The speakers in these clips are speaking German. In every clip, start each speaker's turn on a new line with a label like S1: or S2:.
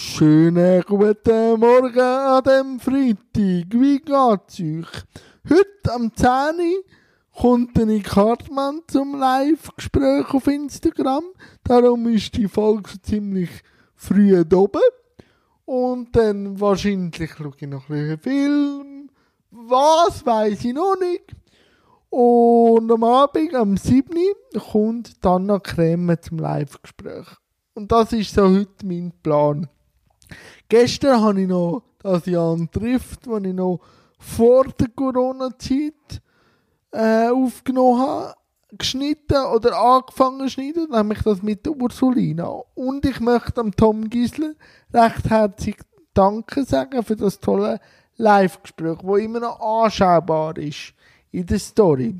S1: Schönen guten Morgen an dem Freitag. Wie geht's euch? Heute am 10. Uhr kommt Nick Kartmann zum Live-Gespräch auf Instagram. Darum ist die Folge so ziemlich früh oben. Und dann wahrscheinlich schaue ich noch ein bisschen Film. Was weiß ich noch nicht. Und am Abend, am 7. Uhr, kommt dann noch Creme zum Live-Gespräch. Und das ist so heute mein Plan. Gestern habe ich noch das Jahr trifft, das ich noch vor der Corona-Zeit äh, aufgenommen habe, geschnitten oder angefangen zu schneiden, nämlich das mit der Ursulina. Und ich möchte dem Tom Gisler recht herzlich Danke sagen für das tolle Live-Gespräch, wo immer noch anschaubar ist in der Story.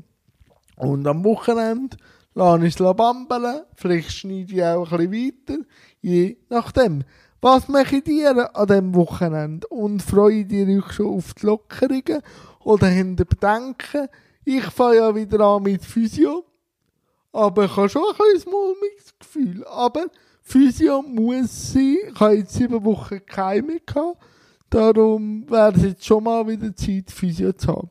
S1: Und am Wochenende lasse ich es bambeln, vielleicht schneide ich auch ein bisschen weiter, je nachdem. Was mache ihr an diesem Wochenende? Und freut ihr euch schon auf die Lockerungen? Oder habt ihr Bedenken? Ich fange ja wieder an mit Physio. Aber ich habe schon ein kleines mulmiges Gefühl. Aber Physio muss sein. Ich habe jetzt sieben Wochen keine gehabt. Darum wäre es jetzt schon mal wieder Zeit, Physio zu haben.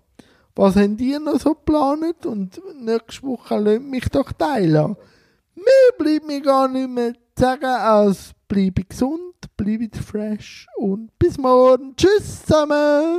S1: Was habt ihr noch so geplant? Und nächste Woche lasst mich doch teilen. Mehr bleibt mir gar nicht mehr zu sagen, als bleibe gesund, bleibe fresh und bis morgen. Tschüss zusammen!